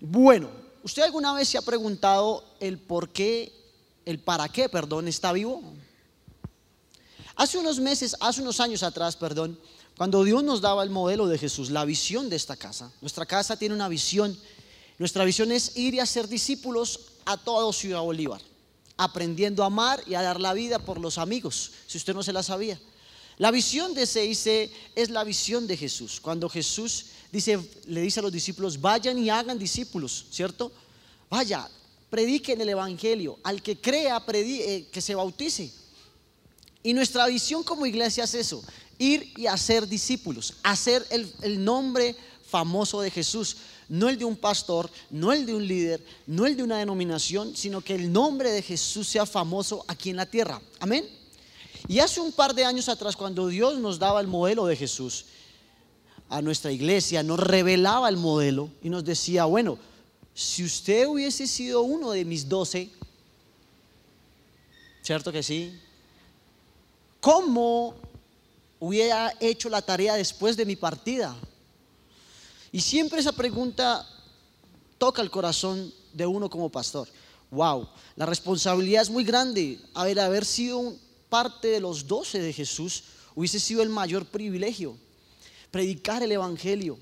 Bueno, ¿usted alguna vez se ha preguntado el por qué, el para qué, perdón, está vivo? Hace unos meses, hace unos años atrás, perdón, cuando Dios nos daba el modelo de Jesús, la visión de esta casa, nuestra casa tiene una visión, nuestra visión es ir y hacer discípulos a todo Ciudad Bolívar, aprendiendo a amar y a dar la vida por los amigos, si usted no se la sabía. La visión de CIC es la visión de Jesús. Cuando Jesús dice, le dice a los discípulos, vayan y hagan discípulos, ¿cierto? Vaya, prediquen el Evangelio. Al que crea, eh, que se bautice. Y nuestra visión como iglesia es eso, ir y hacer discípulos, hacer el, el nombre famoso de Jesús. No el de un pastor, no el de un líder, no el de una denominación, sino que el nombre de Jesús sea famoso aquí en la tierra. Amén. Y hace un par de años atrás, cuando Dios nos daba el modelo de Jesús a nuestra iglesia, nos revelaba el modelo y nos decía, bueno, si usted hubiese sido uno de mis doce, ¿cierto que sí? ¿Cómo hubiera hecho la tarea después de mi partida? Y siempre esa pregunta toca el corazón de uno como pastor. Wow, la responsabilidad es muy grande. Haber, haber sido parte de los doce de Jesús hubiese sido el mayor privilegio, predicar el Evangelio.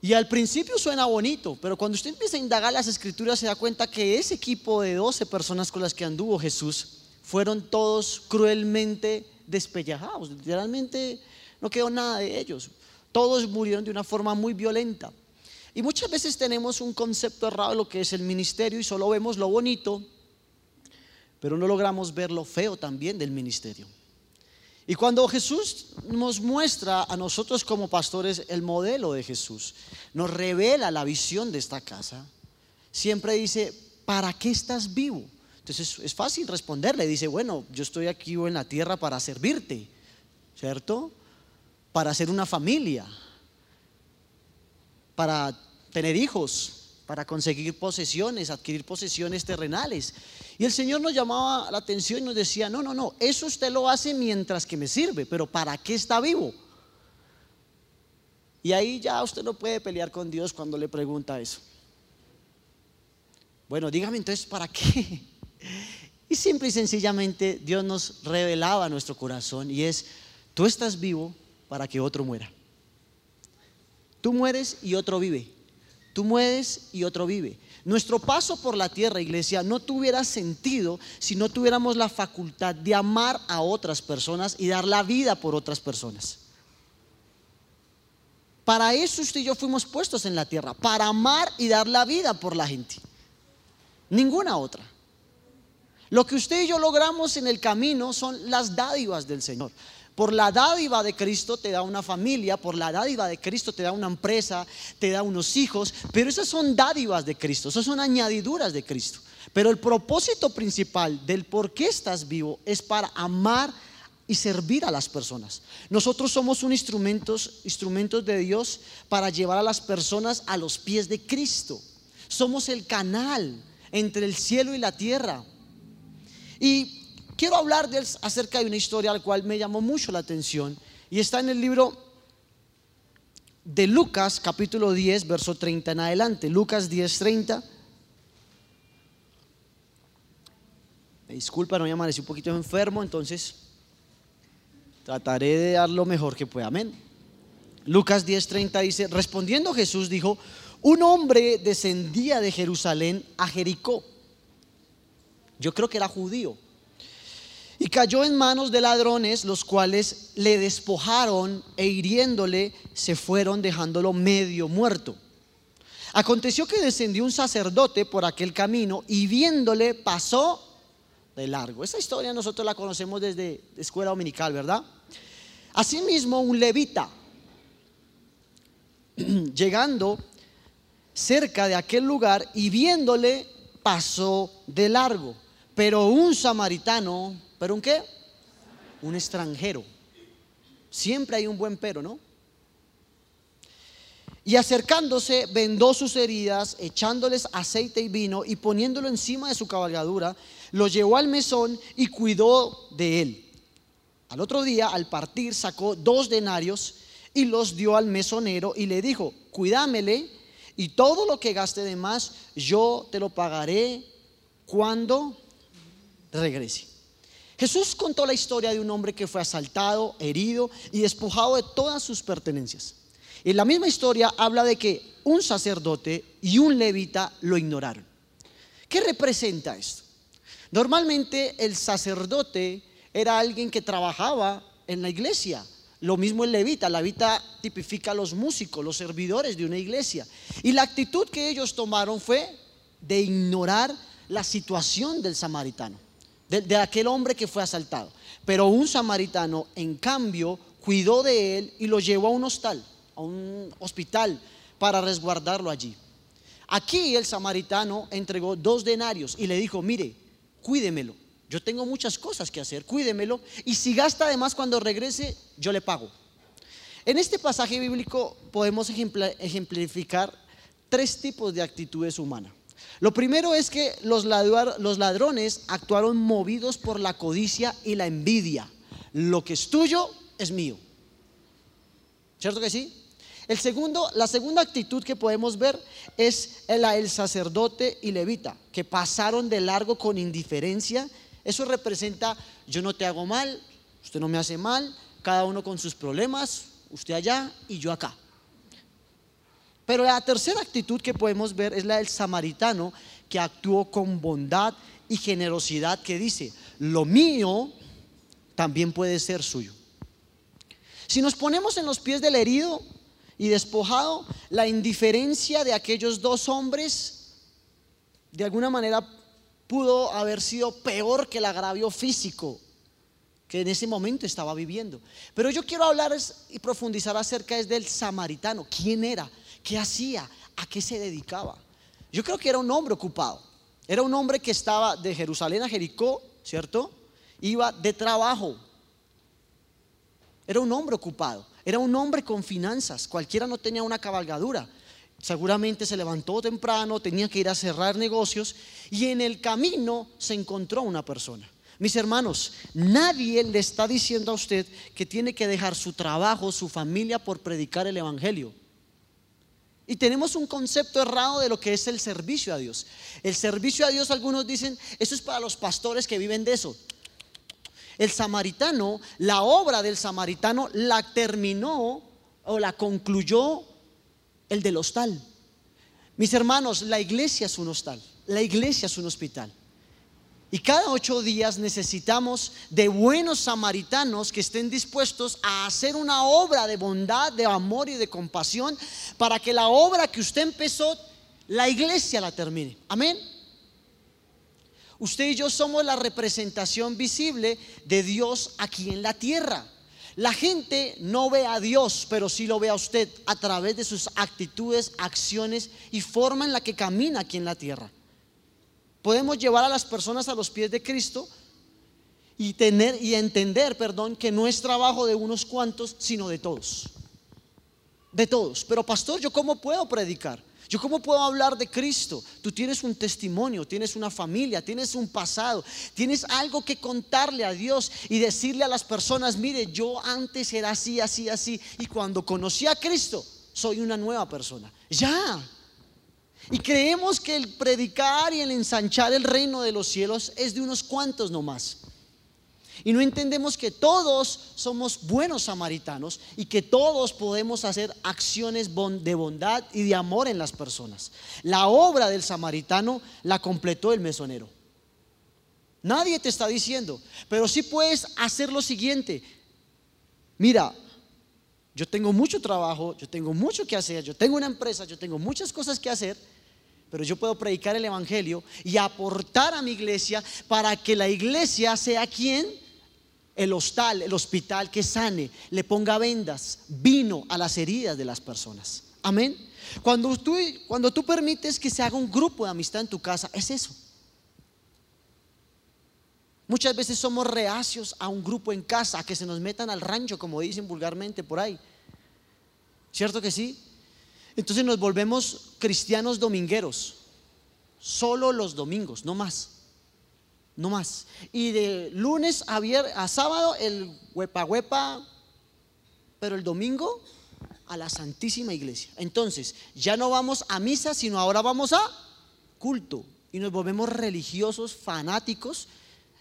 Y al principio suena bonito, pero cuando usted empieza a indagar las escrituras se da cuenta que ese equipo de doce personas con las que anduvo Jesús fueron todos cruelmente despellejados, literalmente no quedó nada de ellos. Todos murieron de una forma muy violenta. Y muchas veces tenemos un concepto errado de lo que es el ministerio y solo vemos lo bonito pero no logramos ver lo feo también del ministerio. Y cuando Jesús nos muestra a nosotros como pastores el modelo de Jesús, nos revela la visión de esta casa, siempre dice, ¿para qué estás vivo? Entonces es fácil responderle, dice, bueno, yo estoy aquí en la tierra para servirte, ¿cierto? Para hacer una familia, para tener hijos, para conseguir posesiones, adquirir posesiones terrenales. Y el Señor nos llamaba la atención y nos decía, no, no, no, eso usted lo hace mientras que me sirve, pero ¿para qué está vivo? Y ahí ya usted no puede pelear con Dios cuando le pregunta eso. Bueno, dígame entonces, ¿para qué? Y simple y sencillamente Dios nos revelaba nuestro corazón y es, tú estás vivo para que otro muera. Tú mueres y otro vive. Tú mueres y otro vive. Nuestro paso por la tierra, iglesia, no tuviera sentido si no tuviéramos la facultad de amar a otras personas y dar la vida por otras personas. Para eso usted y yo fuimos puestos en la tierra, para amar y dar la vida por la gente. Ninguna otra. Lo que usted y yo logramos en el camino son las dádivas del Señor. Por la dádiva de Cristo te da una familia, por la dádiva de Cristo te da una empresa, te da unos hijos, pero esas son dádivas de Cristo, esas son añadiduras de Cristo. Pero el propósito principal del por qué estás vivo es para amar y servir a las personas. Nosotros somos un instrumentos, instrumentos de Dios para llevar a las personas a los pies de Cristo. Somos el canal entre el cielo y la tierra. Y quiero hablar acerca de una historia al cual me llamó mucho la atención y está en el libro de Lucas capítulo 10 verso 30 en adelante. Lucas 10, 30. Me disculpa, no me amanecí un poquito enfermo, entonces trataré de dar lo mejor que pueda. Amén. Lucas 10:30 dice, respondiendo Jesús dijo, un hombre descendía de Jerusalén a Jericó. Yo creo que era judío y cayó en manos de ladrones, los cuales le despojaron e hiriéndole se fueron dejándolo medio muerto. Aconteció que descendió un sacerdote por aquel camino y viéndole pasó de largo. Esa historia nosotros la conocemos desde escuela dominical, ¿verdad? Asimismo, un levita, llegando cerca de aquel lugar y viéndole pasó de largo. Pero un samaritano ¿Pero un qué? Un extranjero. Siempre hay un buen pero, ¿no? Y acercándose, vendó sus heridas, echándoles aceite y vino y poniéndolo encima de su cabalgadura, lo llevó al mesón y cuidó de él. Al otro día, al partir, sacó dos denarios y los dio al mesonero y le dijo, cuídamele y todo lo que gaste de más, yo te lo pagaré cuando regrese. Jesús contó la historia de un hombre que fue asaltado, herido y despojado de todas sus pertenencias. Y la misma historia habla de que un sacerdote y un levita lo ignoraron. ¿Qué representa esto? Normalmente el sacerdote era alguien que trabajaba en la iglesia. Lo mismo el levita. La levita tipifica a los músicos, los servidores de una iglesia. Y la actitud que ellos tomaron fue de ignorar la situación del samaritano de, aquel hombre que fue asaltado. Pero un samaritano, en cambio, cuidó de él y lo llevó a un hostal, a un hospital, para resguardarlo allí. Aquí el samaritano entregó dos denarios y le dijo, mire, cuídemelo. Yo tengo muchas cosas que hacer, cuídemelo. Y si gasta además cuando regrese, yo le pago. En este pasaje bíblico podemos ejemplificar tres tipos de actitudes humanas. Lo primero es que los ladrones actuaron movidos por la codicia y la envidia. Lo que es tuyo es mío. ¿Cierto que sí? El segundo, la segunda actitud que podemos ver es la el sacerdote y levita, que pasaron de largo con indiferencia. Eso representa, yo no te hago mal, usted no me hace mal, cada uno con sus problemas, usted allá y yo acá. Pero la tercera actitud que podemos ver es la del samaritano que actuó con bondad y generosidad que dice, lo mío también puede ser suyo. Si nos ponemos en los pies del herido y despojado, la indiferencia de aquellos dos hombres de alguna manera pudo haber sido peor que el agravio físico que en ese momento estaba viviendo. Pero yo quiero hablar y profundizar acerca del samaritano. ¿Quién era? ¿Qué hacía? ¿A qué se dedicaba? Yo creo que era un hombre ocupado. Era un hombre que estaba de Jerusalén a Jericó, ¿cierto? Iba de trabajo. Era un hombre ocupado. Era un hombre con finanzas. Cualquiera no tenía una cabalgadura. Seguramente se levantó temprano, tenía que ir a cerrar negocios y en el camino se encontró una persona. Mis hermanos, nadie le está diciendo a usted que tiene que dejar su trabajo, su familia por predicar el Evangelio. Y tenemos un concepto errado de lo que es el servicio a Dios. El servicio a Dios, algunos dicen, eso es para los pastores que viven de eso. El samaritano, la obra del samaritano la terminó o la concluyó el del hostal. Mis hermanos, la iglesia es un hostal, la iglesia es un hospital. Y cada ocho días necesitamos de buenos samaritanos que estén dispuestos a hacer una obra de bondad, de amor y de compasión para que la obra que usted empezó, la iglesia la termine. Amén. Usted y yo somos la representación visible de Dios aquí en la tierra. La gente no ve a Dios, pero sí lo ve a usted a través de sus actitudes, acciones y forma en la que camina aquí en la tierra podemos llevar a las personas a los pies de Cristo y tener y entender, perdón, que no es trabajo de unos cuantos, sino de todos. De todos. Pero pastor, ¿yo cómo puedo predicar? ¿Yo cómo puedo hablar de Cristo? Tú tienes un testimonio, tienes una familia, tienes un pasado, tienes algo que contarle a Dios y decirle a las personas, mire, yo antes era así, así, así, y cuando conocí a Cristo, soy una nueva persona. Ya, y creemos que el predicar y el ensanchar el reino de los cielos es de unos cuantos nomás. Y no entendemos que todos somos buenos samaritanos y que todos podemos hacer acciones de bondad y de amor en las personas. La obra del samaritano la completó el mesonero. Nadie te está diciendo, pero sí puedes hacer lo siguiente. Mira, yo tengo mucho trabajo, yo tengo mucho que hacer, yo tengo una empresa, yo tengo muchas cosas que hacer pero yo puedo predicar el Evangelio y aportar a mi iglesia para que la iglesia sea quien, el hostal, el hospital que sane, le ponga vendas, vino a las heridas de las personas. Amén. Cuando tú, cuando tú permites que se haga un grupo de amistad en tu casa, es eso. Muchas veces somos reacios a un grupo en casa, a que se nos metan al rancho, como dicen vulgarmente por ahí. ¿Cierto que sí? Entonces nos volvemos cristianos domingueros. Solo los domingos, no más. No más. Y de lunes a, a sábado el huepa huepa, pero el domingo a la Santísima Iglesia. Entonces, ya no vamos a misa, sino ahora vamos a culto. Y nos volvemos religiosos, fanáticos,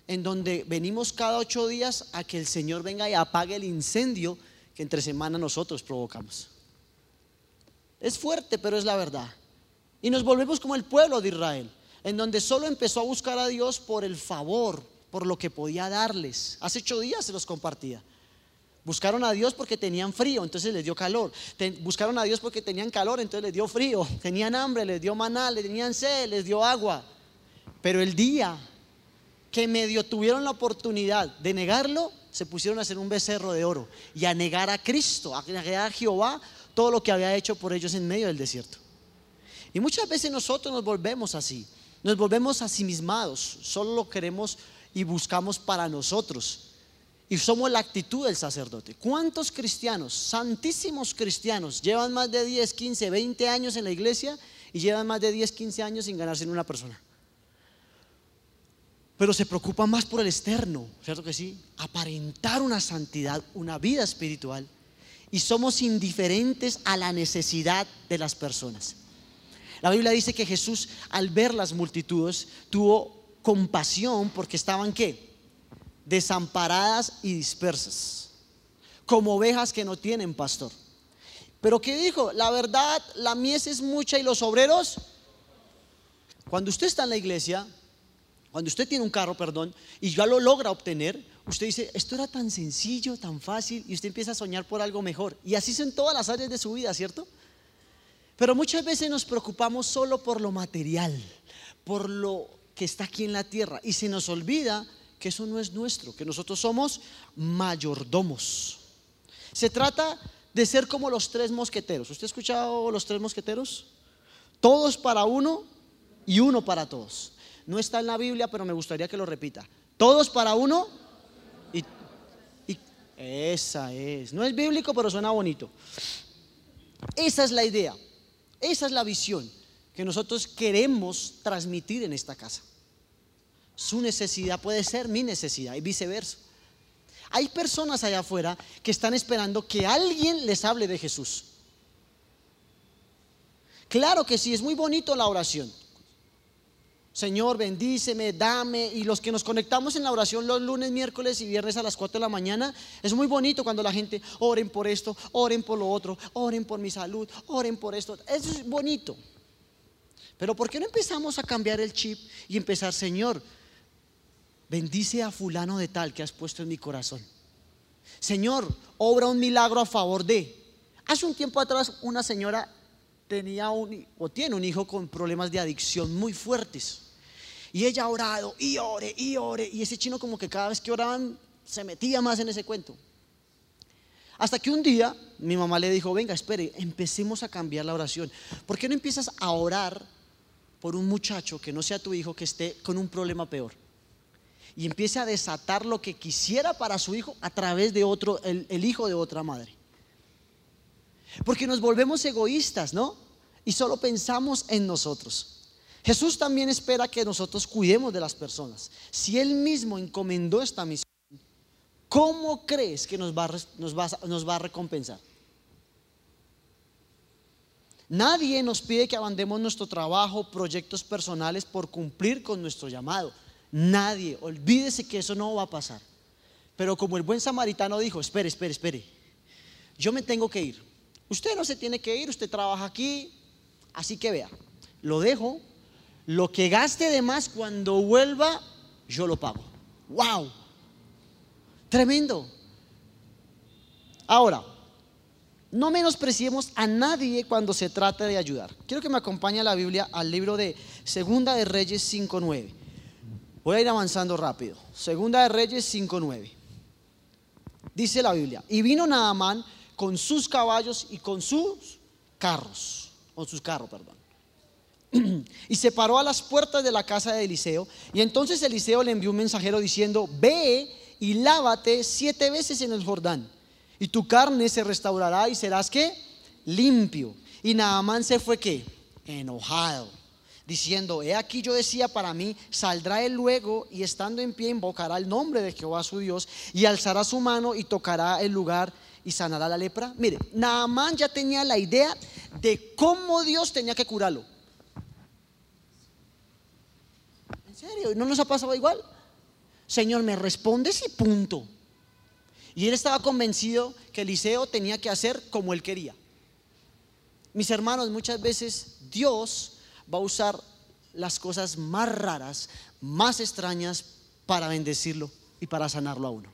en donde venimos cada ocho días a que el Señor venga y apague el incendio que entre semana nosotros provocamos. Es fuerte, pero es la verdad. Y nos volvemos como el pueblo de Israel, en donde solo empezó a buscar a Dios por el favor, por lo que podía darles. Hace ocho días se los compartía. Buscaron a Dios porque tenían frío, entonces les dio calor. buscaron a Dios porque tenían calor, entonces les dio frío. Tenían hambre, les dio maná, les tenían sed, les dio agua. Pero el día que medio tuvieron la oportunidad de negarlo, se pusieron a hacer un becerro de oro y a negar a Cristo, a negar a Jehová todo lo que había hecho por ellos en medio del desierto. Y muchas veces nosotros nos volvemos así, nos volvemos asimismados, solo lo queremos y buscamos para nosotros. Y somos la actitud del sacerdote. ¿Cuántos cristianos, santísimos cristianos, llevan más de 10, 15, 20 años en la iglesia y llevan más de 10, 15 años sin ganarse en una persona? Pero se preocupan más por el externo, ¿cierto que sí? Aparentar una santidad, una vida espiritual. Y somos indiferentes a la necesidad de las personas. La Biblia dice que Jesús al ver las multitudes tuvo compasión porque estaban qué? desamparadas y dispersas, como ovejas que no tienen pastor. Pero ¿qué dijo? La verdad, la mies es mucha y los obreros, cuando usted está en la iglesia, cuando usted tiene un carro, perdón, y ya lo logra obtener, usted dice, esto era tan sencillo, tan fácil, y usted empieza a soñar por algo mejor. Y así son todas las áreas de su vida, ¿cierto? Pero muchas veces nos preocupamos solo por lo material, por lo que está aquí en la tierra, y se nos olvida que eso no es nuestro, que nosotros somos mayordomos. Se trata de ser como los tres mosqueteros. ¿Usted ha escuchado los tres mosqueteros? Todos para uno y uno para todos. No está en la Biblia, pero me gustaría que lo repita. Todos para uno esa es. No es bíblico, pero suena bonito. Esa es la idea. Esa es la visión que nosotros queremos transmitir en esta casa. Su necesidad puede ser mi necesidad y viceversa. Hay personas allá afuera que están esperando que alguien les hable de Jesús. Claro que sí, es muy bonito la oración. Señor, bendíceme, dame. Y los que nos conectamos en la oración los lunes, miércoles y viernes a las 4 de la mañana, es muy bonito cuando la gente oren por esto, oren por lo otro, oren por mi salud, oren por esto. Eso es bonito. Pero ¿por qué no empezamos a cambiar el chip y empezar, Señor, bendice a fulano de tal que has puesto en mi corazón. Señor, obra un milagro a favor de. Hace un tiempo atrás una señora tenía un, o tiene un hijo con problemas de adicción muy fuertes. Y ella ha orado y ore y ore. Y ese chino como que cada vez que oraban se metía más en ese cuento. Hasta que un día mi mamá le dijo, venga, espere, empecemos a cambiar la oración. ¿Por qué no empiezas a orar por un muchacho que no sea tu hijo que esté con un problema peor? y empiece a desatar lo que quisiera para su hijo a través de otro, el, el hijo de otra madre. Porque nos volvemos egoístas, ¿no? Y solo pensamos en nosotros. Jesús también espera que nosotros cuidemos de las personas. Si Él mismo encomendó esta misión, ¿cómo crees que nos va, a recompensar? Nadie nos pide que abandemos nuestro trabajo, proyectos personales por cumplir con nuestro llamado. Nadie, olvídese que eso no va a pasar. Pero como el buen samaritano dijo, espere, espere, espere, yo me tengo que ir. Usted no se tiene que ir, usted trabaja aquí, así que vea, lo dejo, lo que gaste de más cuando vuelva, yo lo pago. ¡Wow! Tremendo. Ahora, no menospreciemos a nadie cuando se trata de ayudar. Quiero que me acompañe a la Biblia al libro de Segunda de Reyes 5.9. Voy a ir avanzando rápido. Segunda de Reyes 5.9. Dice la Biblia, y vino Naamán con sus caballos y con sus carros, con sus carros, perdón. y se paró a las puertas de la casa de Eliseo. Y entonces Eliseo le envió un mensajero diciendo, ve y lávate siete veces en el Jordán, y tu carne se restaurará y serás que limpio. Y Naamán se fue que enojado diciendo, he aquí yo decía para mí, saldrá él luego y estando en pie invocará el nombre de Jehová su Dios y alzará su mano y tocará el lugar y sanará la lepra? Mire, Naamán ya tenía la idea de cómo Dios tenía que curarlo. ¿En ¿No nos ha pasado igual? Señor, me respondes y punto. Y él estaba convencido que Eliseo tenía que hacer como él quería. Mis hermanos, muchas veces Dios va a usar las cosas más raras, más extrañas para bendecirlo y para sanarlo a uno.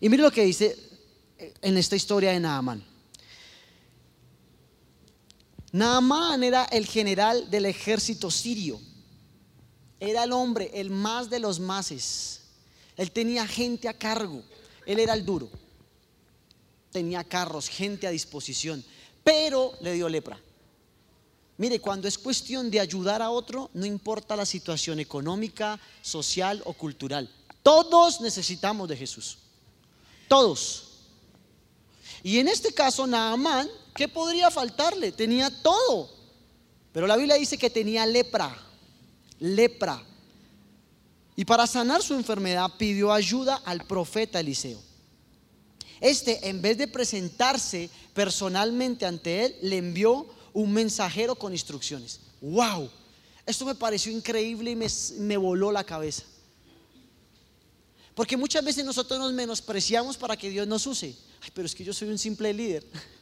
Y mire lo que dice en esta historia de Naamán. Naamán era el general del ejército sirio. Era el hombre, el más de los máses. Él tenía gente a cargo. Él era el duro. Tenía carros, gente a disposición pero le dio lepra. Mire, cuando es cuestión de ayudar a otro, no importa la situación económica, social o cultural. Todos necesitamos de Jesús. Todos. Y en este caso, Naamán, ¿qué podría faltarle? Tenía todo. Pero la Biblia dice que tenía lepra. Lepra. Y para sanar su enfermedad pidió ayuda al profeta Eliseo. Este, en vez de presentarse personalmente ante él, le envió un mensajero con instrucciones. ¡Wow! Esto me pareció increíble y me, voló la cabeza. Porque muchas veces nosotros nos menospreciamos para que Dios nos use. Ay, pero es que yo soy un simple líder.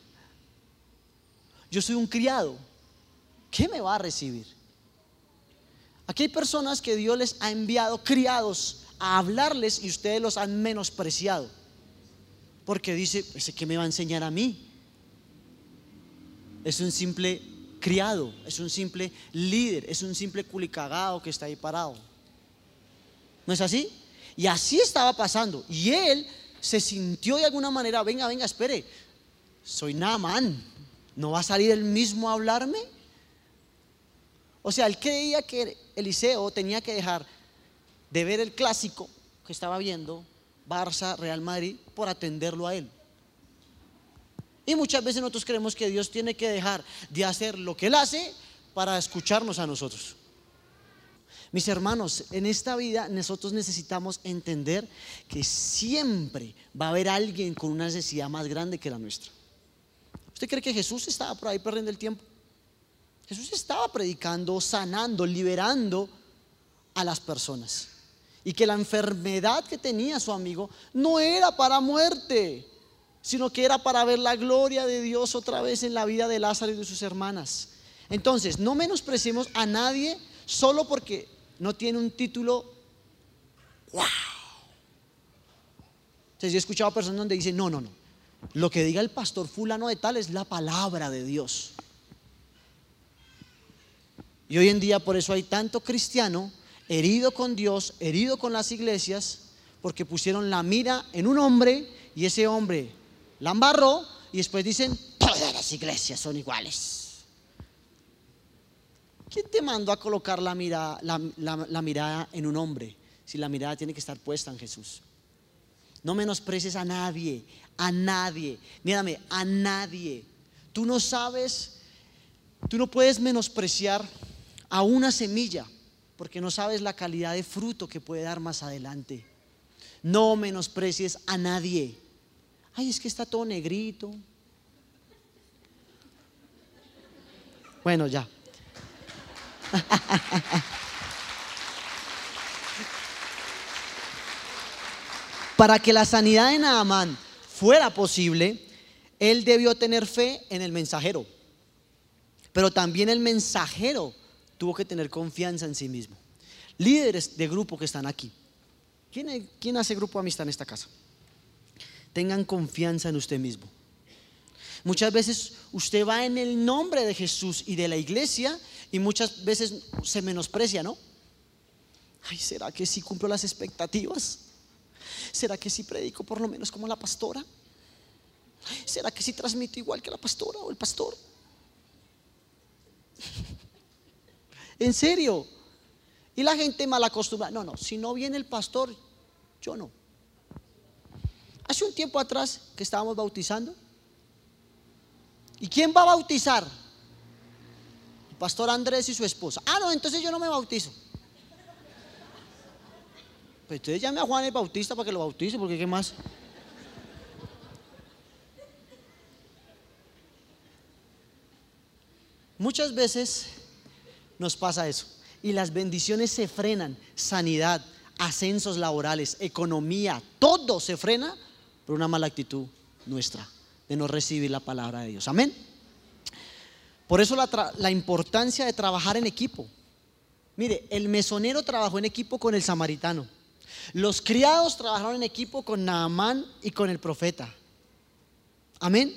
Yo soy un criado. ¿Qué me va a recibir? Aquí hay personas que Dios les ha enviado criados a hablarles y ustedes los han menospreciado porque dice, ese que me va a enseñar a mí. Es un simple criado, es un simple líder, es un simple culicagado que está ahí parado. ¿No es así? Y así estaba pasando. Y él se sintió de alguna manera, venga, venga, espere, soy Naaman, ¿no va a salir él mismo a hablarme? O sea, él creía que Eliseo tenía que dejar de ver el clásico que estaba viendo Barça, Real Madrid, por atenderlo a Él. Y muchas veces nosotros creemos que Dios tiene que dejar de hacer lo que Él hace para escucharnos a nosotros. Mis hermanos, en esta vida nosotros necesitamos entender que siempre va a haber alguien con una necesidad más grande que la nuestra. ¿Usted cree que Jesús estaba por ahí perdiendo el tiempo? Jesús estaba predicando, sanando, liberando a las personas y que la enfermedad que tenía su amigo no era para muerte, sino que era para ver la gloria de Dios otra vez en la vida de Lázaro y de sus hermanas. Entonces, no menospreciemos a nadie solo porque no tiene un título. ¡Wow! Entonces, yo he escuchado personas donde dicen, no, no, no. Lo que diga el pastor fulano de tal es la palabra de Dios. Y hoy en día por eso hay tanto cristiano herido con Dios, herido con las iglesias, porque pusieron la mira en un hombre y ese hombre la embarró y después dicen, todas las iglesias son iguales. ¿Quién te mandó a colocar la, mira, la, mirada en un hombre si la mirada tiene que estar puesta en Jesús? No menosprecies a nadie, a nadie. Mírame, a nadie. Tú no sabes, tú no puedes menospreciar a una semilla porque no sabes la calidad de fruto que puede dar más adelante. No menosprecies a nadie. Ay, es que está todo negrito. Bueno, ya. Para que la sanidad de Naamán fuera posible, él debió tener fe en el mensajero. Pero también el mensajero tuvo que tener confianza en sí mismo. Líderes de grupo que están aquí. ¿Quién, hace grupo amistad en esta casa? Tengan confianza en usted mismo. Muchas veces usted va en el nombre de Jesús y de la iglesia y muchas veces se menosprecia, ¿no? Ay, ¿será que sí cumplo las expectativas? ¿Será que sí predico por lo menos como la pastora? ¿Será que sí transmito igual que la pastora o el pastor? En serio. Y la gente mal acostumbrada. No, no, si no viene el pastor, yo no. Hace un tiempo atrás que estábamos bautizando. ¿Y quién va a bautizar? El pastor Andrés y su esposa. Ah, no, entonces yo no me bautizo. Pues entonces llame a Juan el Bautista para que lo bautice, porque ¿qué más? Muchas veces nos pasa eso y las bendiciones se frenan, sanidad, ascensos laborales, economía, todo se frena por una mala actitud nuestra de no recibir la palabra de Dios. Amén. Por eso la, importancia de trabajar en equipo. Mire, el mesonero trabajó en equipo con el samaritano. Los criados trabajaron en equipo con Naamán y con el profeta. Amén.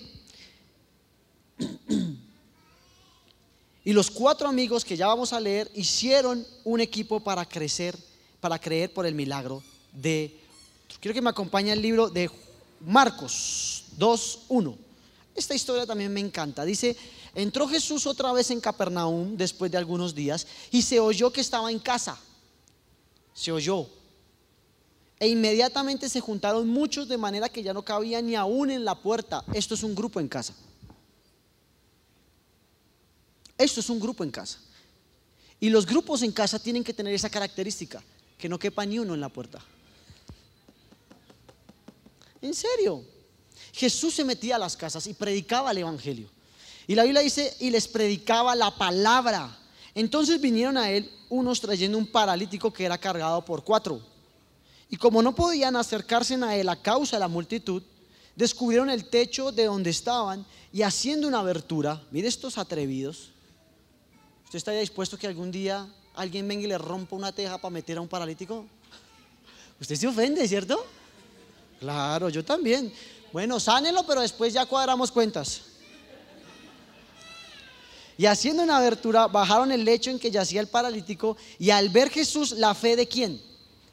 Y los cuatro amigos que ya vamos a leer hicieron un equipo para crecer, para creer por el milagro de... Quiero que me acompañe el libro de Marcos 2.1. Esta historia también me encanta. Dice, entró Jesús otra vez en Capernaum después de algunos días y se oyó que estaba en casa. Se oyó. E inmediatamente se juntaron muchos de manera que ya no cabía ni aún en la puerta. Esto es un grupo en casa. Esto es un grupo en casa. Y los grupos en casa tienen que tener esa característica, que no quepa ni uno en la puerta. En serio. Jesús se metía a las casas y predicaba el Evangelio. Y la Biblia dice, y les predicaba la palabra. Entonces vinieron a él unos trayendo un paralítico que era cargado por cuatro. Y como no podían acercarse a él a causa de la multitud, descubrieron el techo de donde estaban y haciendo una abertura, mire estos atrevidos, ¿Usted estaría dispuesto que algún día alguien venga y le rompa una teja para meter a un paralítico? Usted se ofende, ¿cierto? Claro, yo también. Bueno, sánelo, pero después ya cuadramos cuentas. Y haciendo una abertura, bajaron el lecho en que yacía el paralítico y al ver Jesús la fe de quién?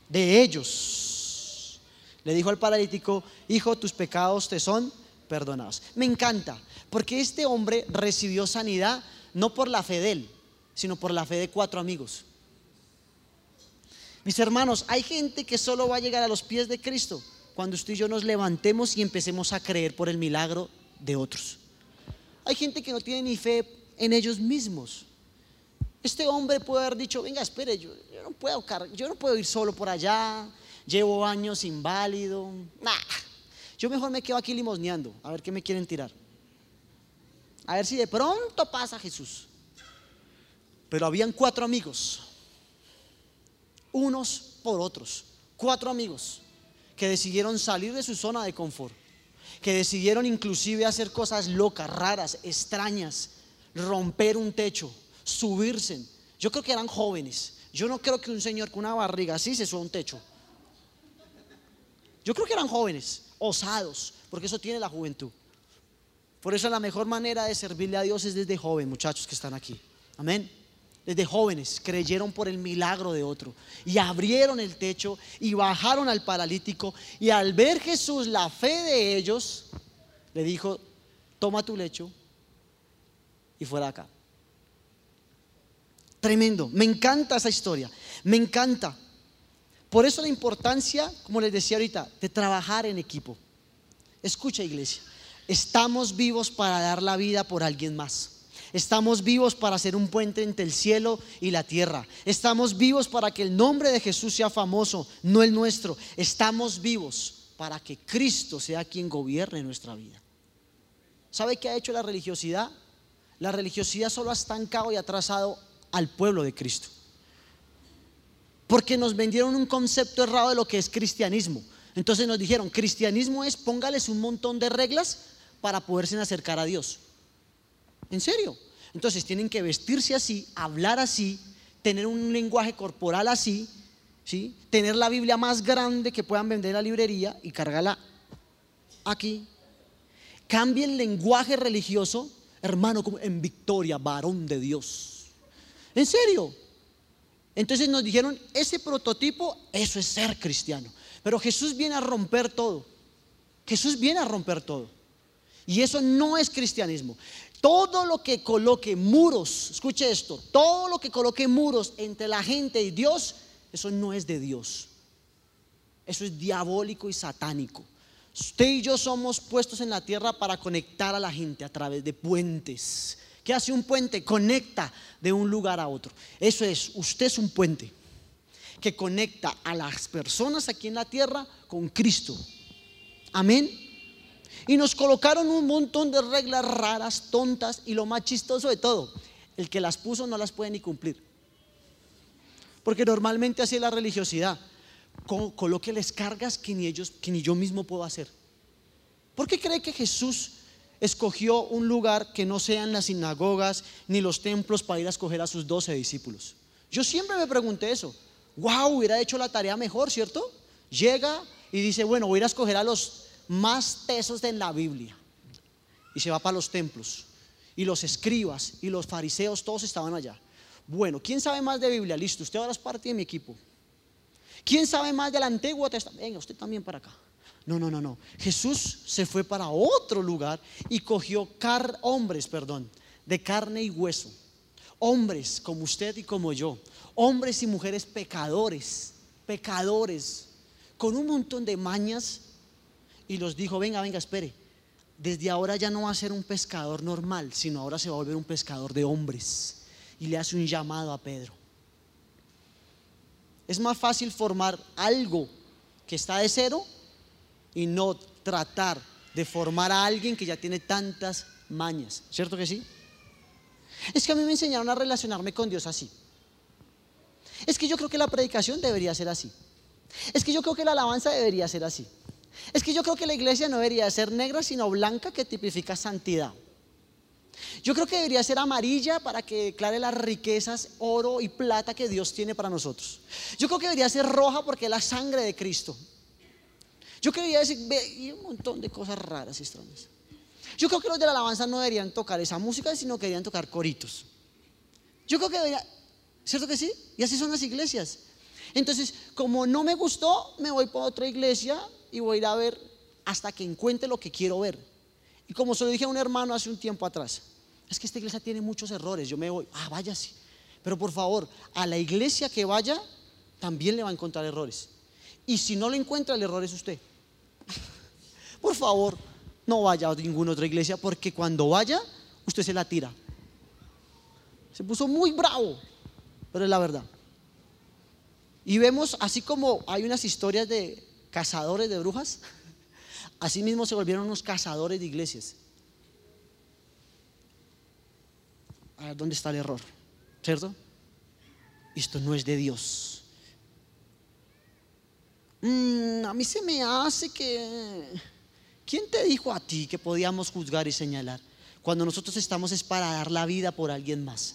De ellos. Le dijo al paralítico, hijo, tus pecados te son perdonados. Me encanta, porque este hombre recibió sanidad no por la fe de él, sino por la fe de cuatro amigos. Mis hermanos, hay gente que solo va a llegar a los pies de Cristo cuando usted y yo nos levantemos y empecemos a creer por el milagro de otros. Hay gente que no tiene ni fe en ellos mismos. Este hombre puede haber dicho, venga, espere, yo, no, puedo, yo no puedo ir solo por allá, llevo años inválido. Nah, yo mejor me quedo aquí limosneando, a ver qué me quieren tirar. A ver si de pronto pasa Jesús. Pero habían cuatro amigos, unos por otros, cuatro amigos que decidieron salir de su zona de confort, que decidieron inclusive hacer cosas locas, raras, extrañas, romper un techo, subirse. Yo creo que eran jóvenes. Yo no creo que un señor con una barriga así se suba a un techo. Yo creo que eran jóvenes, osados, porque eso tiene la juventud. Por eso la mejor manera de servirle a Dios es desde joven, muchachos que están aquí. Amén desde jóvenes, creyeron por el milagro de otro. Y abrieron el techo y bajaron al paralítico. Y al ver Jesús la fe de ellos, le dijo, toma tu lecho y fuera acá. Tremendo, me encanta esa historia, me encanta. Por eso la importancia, como les decía ahorita, de trabajar en equipo. Escucha iglesia, estamos vivos para dar la vida por alguien más. Estamos vivos para hacer un puente entre el cielo y la tierra. Estamos vivos para que el nombre de Jesús sea famoso, no el nuestro. Estamos vivos para que Cristo sea quien gobierne nuestra vida. ¿Sabe qué ha hecho la religiosidad? La religiosidad solo ha estancado y atrasado al pueblo de Cristo. Porque nos vendieron un concepto errado de lo que es cristianismo. Entonces nos dijeron, cristianismo es póngales un montón de reglas para poderse acercar a Dios. En serio. Entonces tienen que vestirse así, hablar así, tener un lenguaje corporal así, ¿sí? tener la Biblia más grande que puedan vender en la librería y cargarla aquí. Cambie el lenguaje religioso, hermano, en victoria, varón de Dios. En serio. Entonces nos dijeron, ese prototipo, eso es ser cristiano. Pero Jesús viene a romper todo. Jesús viene a romper todo. Y eso no es cristianismo. Todo lo que coloque muros, escuche esto, todo lo que coloque muros entre la gente y Dios, eso no es de Dios. Eso es diabólico y satánico. Usted y yo somos puestos en la tierra para conectar a la gente a través de puentes. ¿Qué hace un puente? Conecta de un lugar a otro. Eso es, usted es un puente que conecta a las personas aquí en la tierra con Cristo. Amén. Y nos colocaron un montón de reglas raras, tontas y lo más chistoso de todo. el que las puso no las puede ni cumplir. Porque normalmente así es la religiosidad. Colóqueles cargas que ni ellos, que ni yo mismo puedo hacer. ¿Por qué cree que Jesús escogió un lugar que no sean las sinagogas ni los templos para ir a escoger a sus doce discípulos? Yo siempre me pregunté eso. Wow, hubiera hecho la tarea mejor, ¿cierto? Llega y dice, bueno, voy a ir a escoger a los más tesos de la Biblia. Y se va para los templos. Y los escribas y los fariseos, todos estaban allá. Bueno, ¿quién sabe más de Biblia? Listo, usted ahora es parte de mi equipo. ¿Quién sabe más del Antiguo Testamento? Venga, usted también para acá. No, no, no, no. Jesús se fue para otro lugar y cogió car hombres, perdón, de carne y hueso. Hombres como usted y como yo. Hombres y mujeres pecadores, pecadores, con un montón de mañas. Y los dijo, venga, venga, espere. Desde ahora ya no va a ser un pescador normal, sino ahora se va a volver un pescador de hombres. Y le hace un llamado a Pedro. Es más fácil formar algo que está de cero y no tratar de formar a alguien que ya tiene tantas mañas. ¿Cierto que sí? Es que a mí me enseñaron a relacionarme con Dios así. Es que yo creo que la predicación debería ser así. Es que yo creo que la alabanza debería ser así. Es que yo creo que la iglesia no debería ser negra, sino blanca, que tipifica santidad. Yo creo que debería ser amarilla para que declare las riquezas, oro y plata que Dios tiene para nosotros. Yo creo que debería ser roja porque es la sangre de Cristo. Yo quería decir, y un montón de cosas raras y extrañas. Yo creo que los de la alabanza no deberían tocar esa música, sino que deberían tocar coritos. Yo creo que debería, ¿cierto que sí? Y así son las iglesias. Entonces, como no me gustó, me voy para otra iglesia y voy a ir a ver hasta que encuentre lo que quiero ver. Y como se lo dije a un hermano hace un tiempo atrás, es que esta iglesia tiene muchos errores, yo me voy, ah, váyase. Pero por favor, a la iglesia que vaya, también le va a encontrar errores. Y si no lo encuentra, el error es usted. Por favor, no vaya a ninguna otra iglesia porque cuando vaya, usted se la tira. Se puso muy bravo, pero es la verdad. Y vemos, así como hay unas historias de cazadores de brujas, así mismo se volvieron unos cazadores de iglesias. ¿dónde está el error? ¿Cierto? Esto no es de Dios. Mm, a mí se me hace que... ¿Quién te dijo a ti que podíamos juzgar y señalar? Cuando nosotros estamos es para dar la vida por alguien más.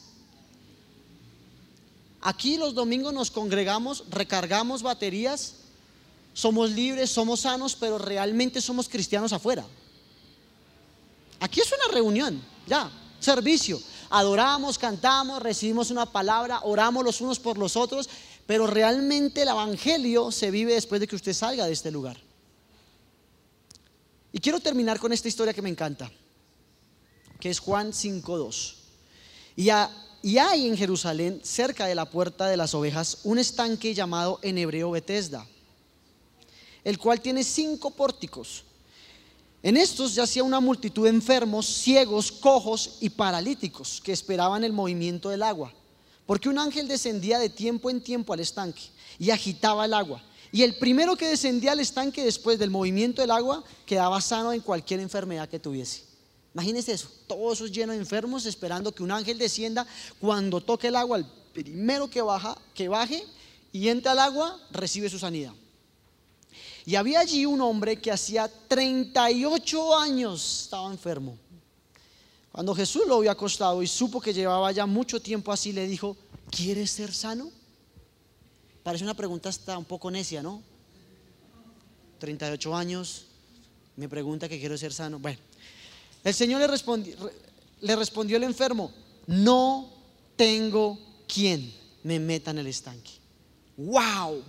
Aquí los domingos nos congregamos, recargamos baterías, somos libres, somos sanos, pero realmente somos cristianos afuera. Aquí es una reunión, ya, servicio. Adoramos, cantamos, recibimos una palabra, oramos los unos por los otros, pero realmente el Evangelio se vive después de que usted salga de este lugar. Y quiero terminar con esta historia que me encanta, que es Juan 5.2. Y, y hay en Jerusalén, cerca de la puerta de las ovejas, un estanque llamado en hebreo Bethesda, el cual tiene cinco pórticos. En estos yacía una multitud de enfermos, ciegos, cojos y paralíticos que esperaban el movimiento del agua. Porque un ángel descendía de tiempo en tiempo al estanque y agitaba el agua. Y el primero que descendía al estanque después del movimiento del agua quedaba sano en cualquier enfermedad que tuviese. Imagínense eso, todos esos llenos de enfermos esperando que un ángel descienda cuando toque el agua, el primero que, baja, que baje y entre al agua recibe su sanidad. Y había allí un hombre que hacía 38 años estaba enfermo. Cuando Jesús lo vio acostado y supo que llevaba ya mucho tiempo así, le dijo, ¿quieres ser sano? Parece una pregunta hasta un poco necia, ¿no? 38 años, me pregunta que quiero ser sano. Bueno, el Señor le respondió, le respondió el enfermo, no tengo quien me meta en el estanque. ¡Wow!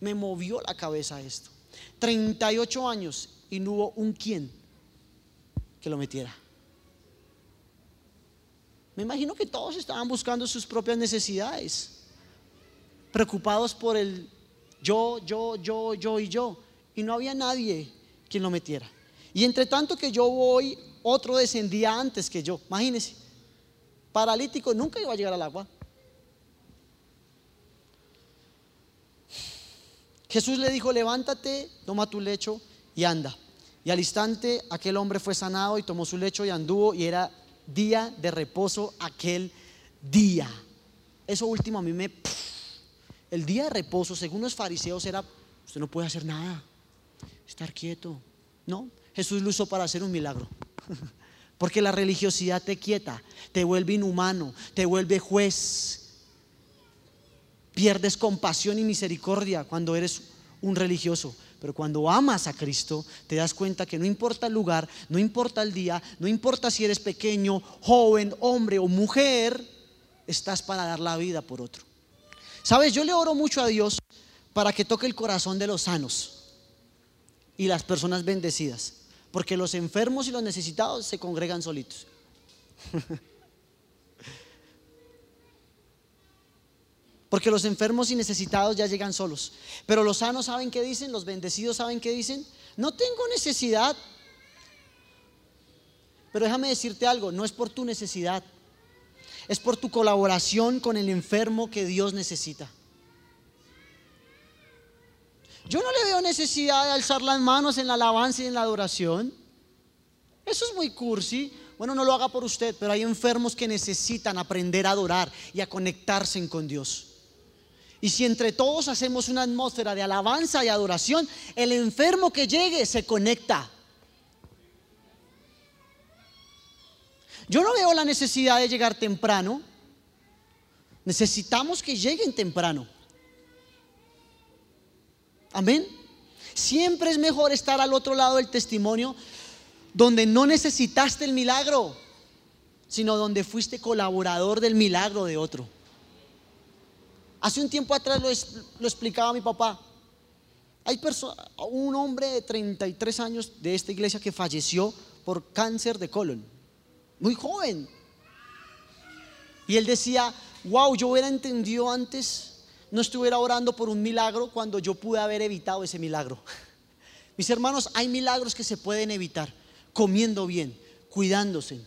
Me movió la cabeza esto. 38 años y no hubo un quien que lo metiera. Me imagino que todos estaban buscando sus propias necesidades, preocupados por el yo, yo, yo, yo y yo. Y no había nadie quien lo metiera. Y entre tanto que yo voy, otro descendía antes que yo. Imagínense, paralítico nunca iba a llegar al agua. Jesús le dijo, levántate, toma tu lecho y anda. Y al instante aquel hombre fue sanado y tomó su lecho y anduvo y era día de reposo aquel día. Eso último a mí me... El día de reposo, según los fariseos, era, usted no puede hacer nada, estar quieto. No, Jesús lo usó para hacer un milagro. Porque la religiosidad te quieta, te vuelve inhumano, te vuelve juez. Pierdes compasión y misericordia cuando eres un religioso. Pero cuando amas a Cristo, te das cuenta que no importa el lugar, no importa el día, no importa si eres pequeño, joven, hombre o mujer, estás para dar la vida por otro. Sabes, yo le oro mucho a Dios para que toque el corazón de los sanos y las personas bendecidas. Porque los enfermos y los necesitados se congregan solitos. Porque los enfermos y necesitados ya llegan solos. Pero los sanos saben qué dicen, los bendecidos saben qué dicen. No tengo necesidad. Pero déjame decirte algo, no es por tu necesidad. Es por tu colaboración con el enfermo que Dios necesita. Yo no le veo necesidad de alzar las manos en la alabanza y en la adoración. Eso es muy cursi. Bueno, no lo haga por usted, pero hay enfermos que necesitan aprender a adorar y a conectarse con Dios. Y si entre todos hacemos una atmósfera de alabanza y adoración, el enfermo que llegue se conecta. Yo no veo la necesidad de llegar temprano. Necesitamos que lleguen temprano. Amén. Siempre es mejor estar al otro lado del testimonio donde no necesitaste el milagro, sino donde fuiste colaborador del milagro de otro. Hace un tiempo atrás lo, explicaba mi papá. Hay un hombre de 33 años de esta iglesia que falleció por cáncer de colon, muy joven. Y él decía, wow, yo hubiera entendido antes no estuviera orando por un milagro cuando yo pude haber evitado ese milagro. Mis hermanos, hay milagros que se pueden evitar comiendo bien, cuidándose.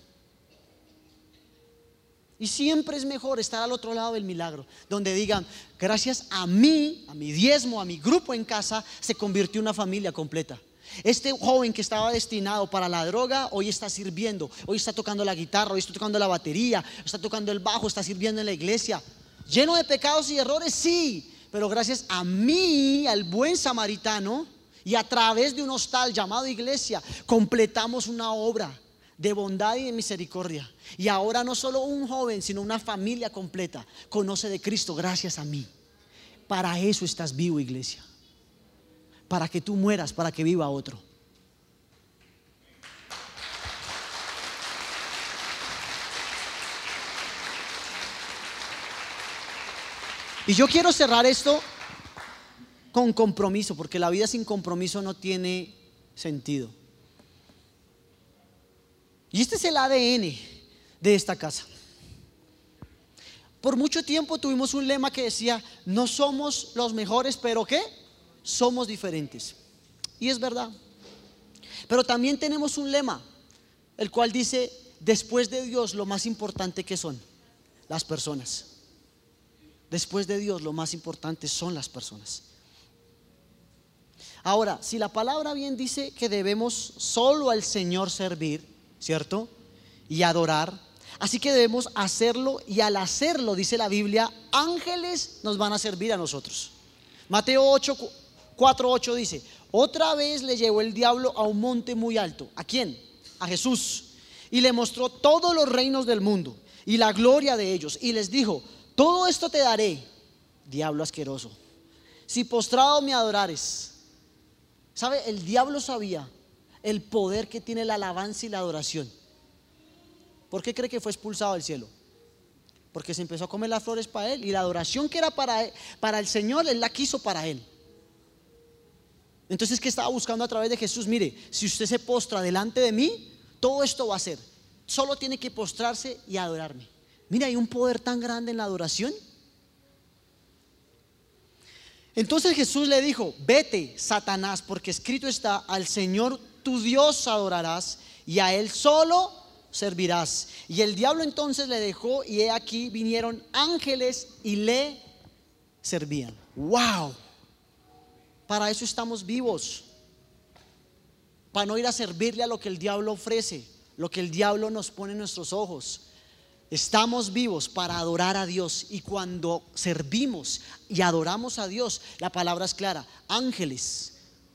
Y siempre es mejor estar al otro lado del milagro, donde digan, gracias a mí, a mi diezmo, a mi grupo en casa, se convirtió una familia completa. Este joven que estaba destinado para la droga, hoy está sirviendo, hoy está tocando la guitarra, hoy está tocando la batería, está tocando el bajo, está sirviendo en la iglesia. Lleno de pecados y errores, sí, pero gracias a mí, al buen samaritano, y a través de un hostal llamado iglesia, completamos una obra de bondad y de misericordia. Y ahora no solo un joven, sino una familia completa conoce de Cristo gracias a mí. Para eso estás vivo, iglesia. Para que tú mueras, para que viva otro. Y yo quiero cerrar esto con compromiso, porque la vida sin compromiso no tiene sentido. Y este es el ADN de esta casa. Por mucho tiempo tuvimos un lema que decía, no somos los mejores, pero ¿qué? Somos diferentes. Y es verdad. Pero también tenemos un lema, el cual dice, después de Dios lo más importante que son las personas. Después de Dios, lo más importante son las personas. Ahora, si la palabra bien dice que debemos solo al Señor servir, ¿cierto? Y adorar. Así que debemos hacerlo y al hacerlo, dice la Biblia, ángeles nos van a servir a nosotros. Mateo 8, 4, 8 dice, otra vez le llevó el diablo a un monte muy alto. ¿A quién? A Jesús. Y le mostró todos los reinos del mundo y la gloria de ellos. Y les dijo, todo esto te daré, diablo asqueroso, si postrado me adorares. ¿Sabe? El diablo sabía el poder que tiene la alabanza y la adoración. ¿Por qué cree que fue expulsado del cielo? Porque se empezó a comer las flores para él y la adoración que era para, para el Señor, él la quiso para él. Entonces, ¿qué estaba buscando a través de Jesús? Mire, si usted se postra delante de mí, todo esto va a ser. Solo tiene que postrarse y adorarme. Mira, hay un poder tan grande en la adoración. Entonces Jesús le dijo, vete, Satanás, porque escrito está, al Señor tu Dios adorarás y a Él solo servirás. Y el diablo entonces le dejó y he aquí vinieron ángeles y le servían. ¡Wow! Para eso estamos vivos. Para no ir a servirle a lo que el diablo ofrece, lo que el diablo nos pone en nuestros ojos Estamos vivos para adorar a Dios y cuando servimos y adoramos a Dios, la palabra es clara, ángeles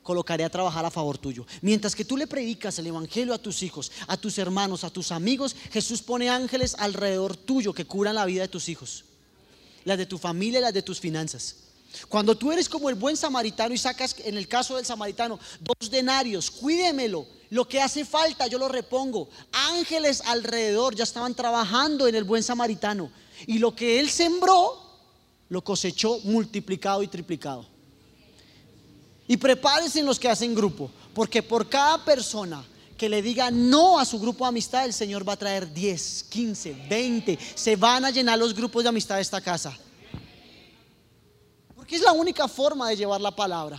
colocaré a trabajar a favor tuyo. Mientras que tú le predicas el Evangelio a tus hijos, a tus hermanos, a tus amigos, Jesús pone ángeles alrededor tuyo que curan la vida de tus hijos, las de tu familia y las de tus finanzas. Cuando tú eres como el buen samaritano y sacas, en el caso del samaritano, dos denarios, cuídemelo, lo que hace falta yo lo repongo. Ángeles alrededor ya estaban trabajando en el buen samaritano y lo que él sembró, lo cosechó multiplicado y triplicado. Y prepárense los que hacen grupo, porque por cada persona que le diga no a su grupo de amistad, el Señor va a traer 10, 15, 20. Se van a llenar los grupos de amistad de esta casa. Porque es la única forma de llevar la palabra.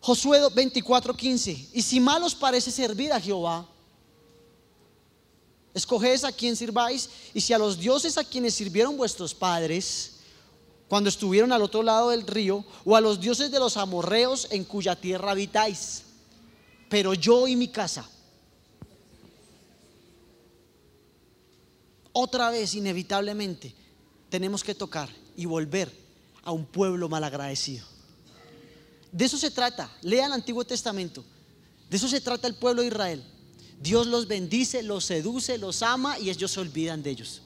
Josué 24:15. Y si mal os parece servir a Jehová, escoged a quien sirváis, y si a los dioses a quienes sirvieron vuestros padres, cuando estuvieron al otro lado del río, o a los dioses de los amorreos en cuya tierra habitáis. Pero yo y mi casa, otra vez inevitablemente, tenemos que tocar y volver a un pueblo malagradecido. De eso se trata. Lea el Antiguo Testamento. De eso se trata el pueblo de Israel. Dios los bendice, los seduce, los ama y ellos se olvidan de ellos.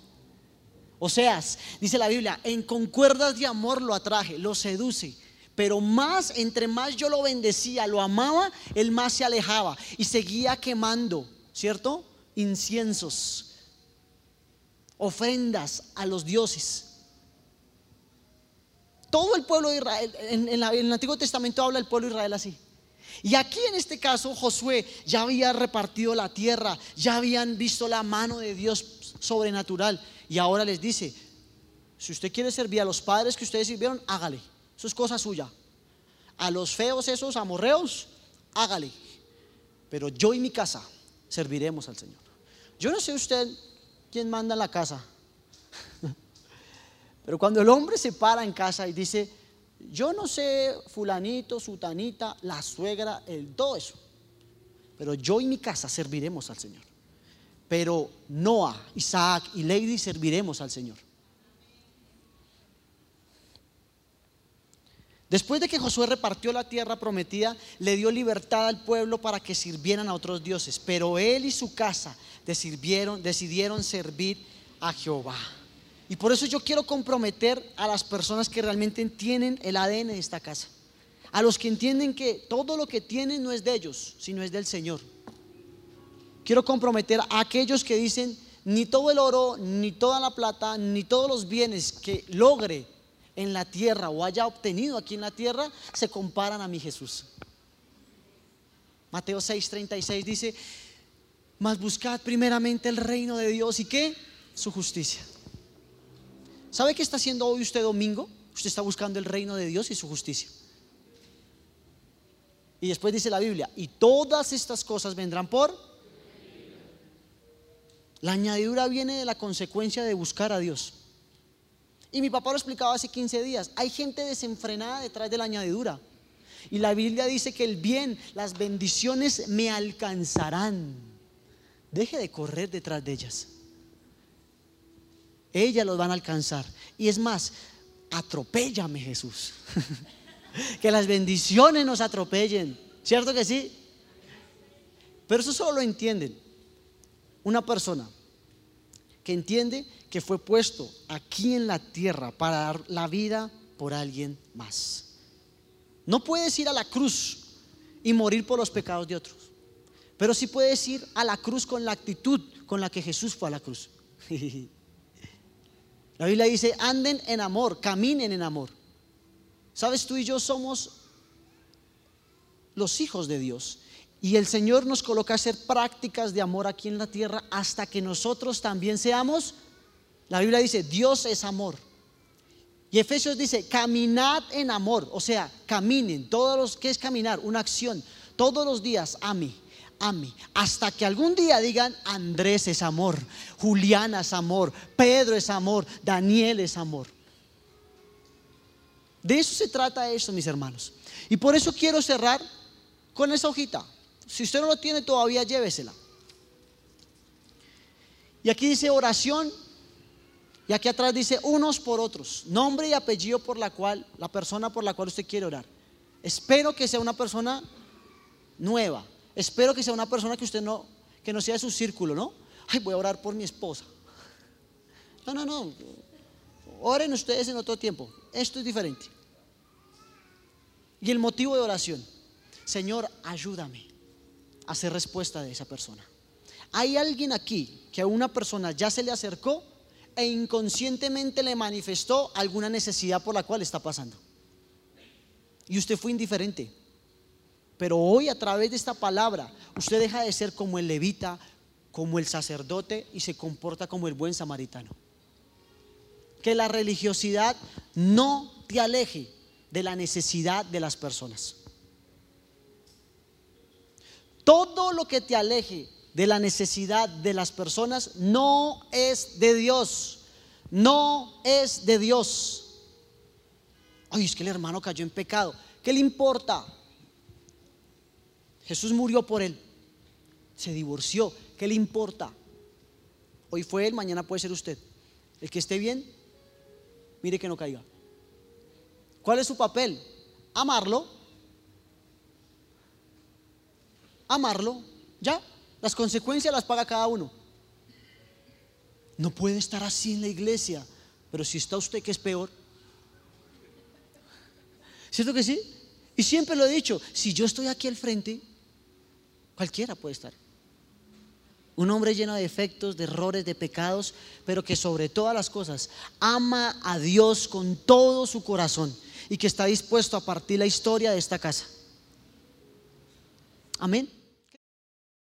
O sea, dice la Biblia, en concuerdas de amor lo atraje, lo seduce. Pero más, entre más yo lo bendecía, lo amaba, él más se alejaba y seguía quemando, ¿cierto? Inciensos, ofrendas a los dioses. Todo el pueblo de Israel, en, en el Antiguo Testamento habla el pueblo de Israel así. Y aquí en este caso Josué ya había repartido la tierra, ya habían visto la mano de Dios sobrenatural. Y ahora les dice, si usted quiere servir a los padres que ustedes sirvieron, hágale. Eso es cosa suya. A los feos esos amorreos, hágale. Pero yo y mi casa serviremos al Señor. Yo no sé usted quién manda en la casa. Pero cuando el hombre se para en casa y dice, yo no sé fulanito, sutanita, la suegra, el todo eso. Pero yo y mi casa serviremos al Señor pero Noah, Isaac y Lady serviremos al Señor. Después de que Josué repartió la tierra prometida, le dio libertad al pueblo para que sirvieran a otros dioses, pero él y su casa decidieron, decidieron servir a Jehová. Y por eso yo quiero comprometer a las personas que realmente entienden el ADN de esta casa, a los que entienden que todo lo que tienen no es de ellos, sino es del Señor quiero comprometer a aquellos que dicen, ni todo el oro, ni toda la plata, ni todos los bienes que logre en la tierra o haya obtenido aquí en la tierra, se comparan a mi Jesús. Mateo 6:36 dice, mas buscad primeramente el reino de Dios y qué? Su justicia. ¿Sabe qué está haciendo hoy usted domingo? Usted está buscando el reino de Dios y su justicia. Y después dice la Biblia, y todas estas cosas vendrán por la añadidura viene de la consecuencia de buscar a Dios. Y mi papá lo explicaba hace 15 días. Hay gente desenfrenada detrás de la añadidura. Y la Biblia dice que el bien, las bendiciones me alcanzarán. Deje de correr detrás de ellas. Ellas los van a alcanzar. Y es más, atropéllame Jesús. que las bendiciones nos atropellen. ¿Cierto que sí? Pero eso solo lo entienden una persona que entiende que fue puesto aquí en la tierra para dar la vida por alguien más. No puedes ir a la cruz y morir por los pecados de otros, pero sí puedes ir a la cruz con la actitud con la que Jesús fue a la cruz. La Biblia dice, anden en amor, caminen en amor. Sabes, tú y yo somos los hijos de Dios. Y el Señor nos coloca a hacer prácticas de amor aquí en la tierra hasta que nosotros también seamos. La Biblia dice, Dios es amor. Y Efesios dice, caminad en amor. O sea, caminen. Todos los que es caminar, una acción. Todos los días, a mí, a mí. Hasta que algún día digan, Andrés es amor, Juliana es amor, Pedro es amor, Daniel es amor. De eso se trata eso, mis hermanos. Y por eso quiero cerrar con esa hojita. Si usted no lo tiene todavía, llévesela. Y aquí dice oración. Y aquí atrás dice unos por otros. Nombre y apellido por la cual, la persona por la cual usted quiere orar. Espero que sea una persona nueva. Espero que sea una persona que usted no, que no sea de su círculo, ¿no? Ay, voy a orar por mi esposa. No, no, no. Oren ustedes en otro tiempo. Esto es diferente. Y el motivo de oración. Señor, ayúdame a hacer respuesta de esa persona. Hay alguien aquí que a una persona ya se le acercó e inconscientemente le manifestó alguna necesidad por la cual está pasando. Y usted fue indiferente. Pero hoy a través de esta palabra, usted deja de ser como el levita, como el sacerdote y se comporta como el buen samaritano. Que la religiosidad no te aleje de la necesidad de las personas. Todo lo que te aleje de la necesidad de las personas no es de Dios. No es de Dios. Ay, es que el hermano cayó en pecado. ¿Qué le importa? Jesús murió por él. Se divorció. ¿Qué le importa? Hoy fue él, mañana puede ser usted. El que esté bien, mire que no caiga. ¿Cuál es su papel? Amarlo. Amarlo. Ya. Las consecuencias las paga cada uno. No puede estar así en la iglesia. Pero si está usted que es peor. ¿Cierto que sí? Y siempre lo he dicho, si yo estoy aquí al frente, cualquiera puede estar. Un hombre lleno de defectos, de errores, de pecados, pero que sobre todas las cosas ama a Dios con todo su corazón y que está dispuesto a partir la historia de esta casa. Amén.